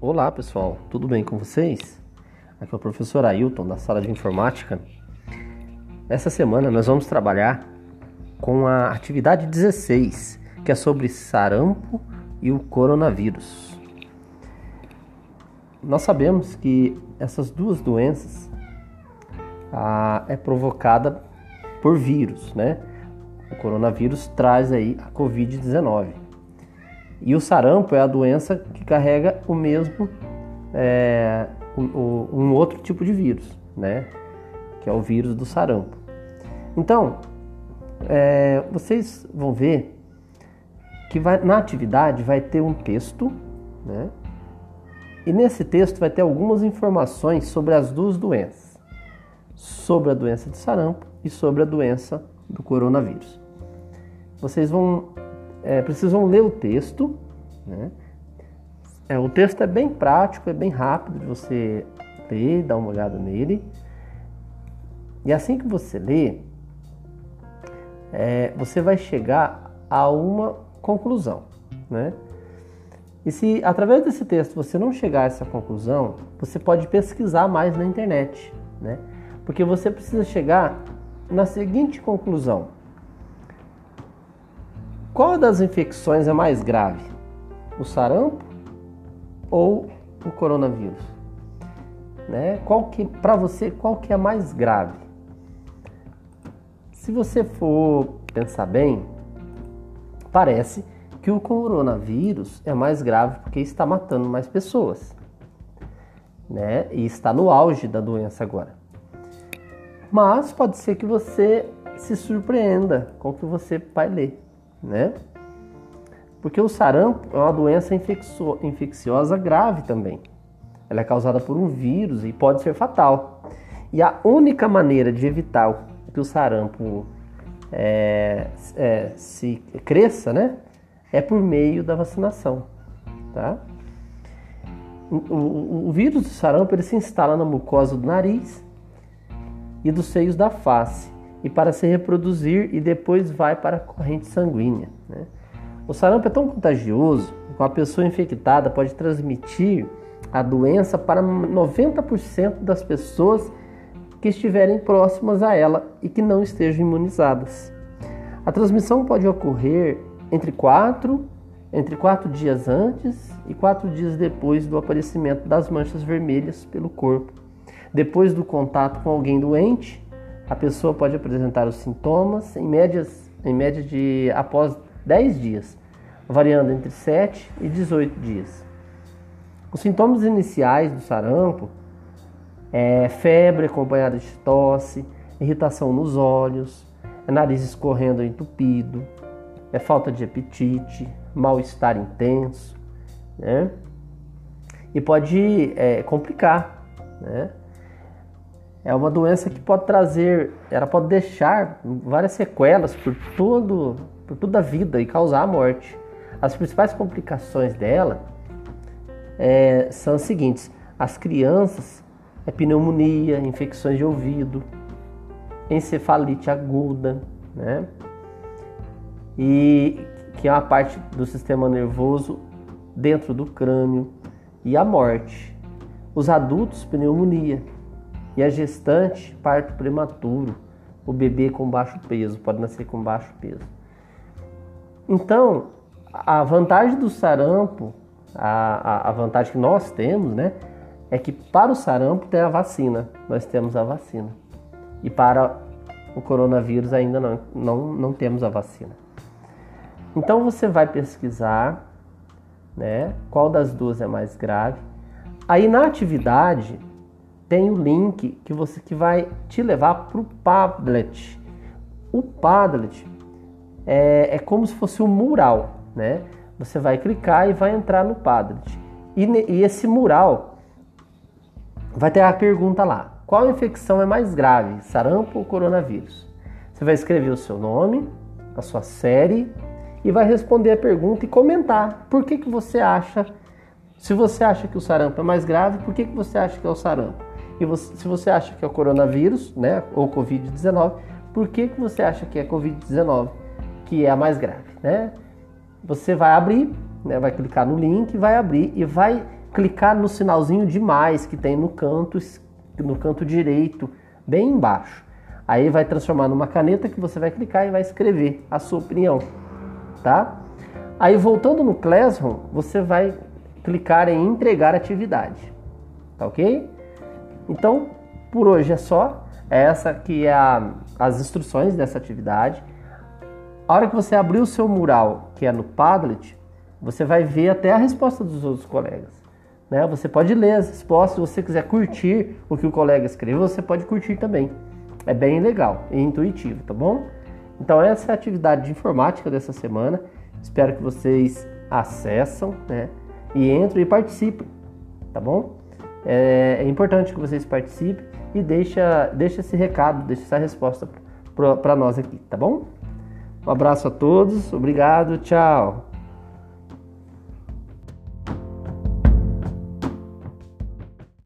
Olá pessoal, tudo bem com vocês? Aqui é o professor Ailton da sala de informática. Essa semana nós vamos trabalhar com a atividade 16, que é sobre sarampo e o coronavírus. Nós sabemos que essas duas doenças ah, é provocada por vírus, né? O coronavírus traz aí a Covid-19. E o sarampo é a doença que carrega o mesmo, é, um, um outro tipo de vírus, né? Que é o vírus do sarampo. Então, é, vocês vão ver que vai, na atividade vai ter um texto, né? E nesse texto vai ter algumas informações sobre as duas doenças, sobre a doença de sarampo e sobre a doença do coronavírus. Vocês vão é, precisam ler o texto. Né? É, o texto é bem prático, é bem rápido de você ler, dar uma olhada nele. E assim que você lê, é, você vai chegar a uma conclusão. Né? E se através desse texto você não chegar a essa conclusão, você pode pesquisar mais na internet, né? Porque você precisa chegar na seguinte conclusão: qual das infecções é mais grave? O sarampo ou o coronavírus? Né? Qual que para você qual que é mais grave? Se você for pensar bem, parece que o coronavírus é mais grave porque está matando mais pessoas, né? E está no auge da doença agora. Mas pode ser que você se surpreenda com o que você vai ler né? Porque o sarampo é uma doença infecciosa grave também. Ela é causada por um vírus e pode ser fatal. E a única maneira de evitar que o sarampo é, é, se cresça, né, é por meio da vacinação, tá? O, o, o, vírus do sarampo ele se instala na mucosa do nariz e dos seios da face e para se reproduzir e depois vai para a corrente sanguínea. Né? O sarampo é tão contagioso que uma pessoa infectada pode transmitir a doença para 90% das pessoas que estiverem próximas a ela e que não estejam imunizadas. A transmissão pode ocorrer entre quatro, entre quatro dias antes e quatro dias depois do aparecimento das manchas vermelhas pelo corpo, depois do contato com alguém doente a pessoa pode apresentar os sintomas em, médias, em média de após 10 dias, variando entre 7 e 18 dias. Os sintomas iniciais do sarampo é febre acompanhada de tosse, irritação nos olhos, é nariz escorrendo entupido, é falta de apetite, mal-estar intenso, né? E pode é, complicar, né? É uma doença que pode trazer, ela pode deixar várias sequelas por todo, por toda a vida e causar a morte. As principais complicações dela é, são as seguintes: as crianças, é pneumonia, infecções de ouvido, encefalite aguda, né? E que é uma parte do sistema nervoso dentro do crânio e a morte. Os adultos, pneumonia e a gestante, parto prematuro. O bebê com baixo peso, pode nascer com baixo peso. Então, a vantagem do sarampo, a, a, a vantagem que nós temos, né, é que para o sarampo tem a vacina. Nós temos a vacina. E para o coronavírus ainda não, não, não temos a vacina. Então você vai pesquisar né, qual das duas é mais grave. Aí na atividade tem o link que você que vai te levar para o Padlet. O Padlet é, é como se fosse um mural, né? Você vai clicar e vai entrar no Padlet. E, e esse mural vai ter a pergunta lá: qual infecção é mais grave, sarampo ou coronavírus? Você vai escrever o seu nome, a sua série e vai responder a pergunta e comentar por que, que você acha. Se você acha que o sarampo é mais grave, por que, que você acha que é o sarampo? E você, se você acha que é o coronavírus, né, ou Covid-19, por que, que você acha que é Covid-19 que é a mais grave, né? Você vai abrir, né, vai clicar no link, vai abrir e vai clicar no sinalzinho de mais que tem no canto, no canto direito, bem embaixo. Aí vai transformar numa caneta que você vai clicar e vai escrever a sua opinião, tá? Aí voltando no Classroom, você vai clicar em entregar atividade, tá ok? Então, por hoje é só. Essa que é a, as instruções dessa atividade. A hora que você abrir o seu mural, que é no Padlet, você vai ver até a resposta dos outros colegas. Né? Você pode ler as respostas, se você quiser curtir o que o colega escreveu, você pode curtir também. É bem legal e intuitivo, tá bom? Então essa é a atividade de informática dessa semana. Espero que vocês acessam, né? E entrem e participem, tá bom? É, é importante que vocês participem e deixa, deixa esse recado, deixa essa resposta para nós aqui, tá bom? Um abraço a todos, obrigado, tchau!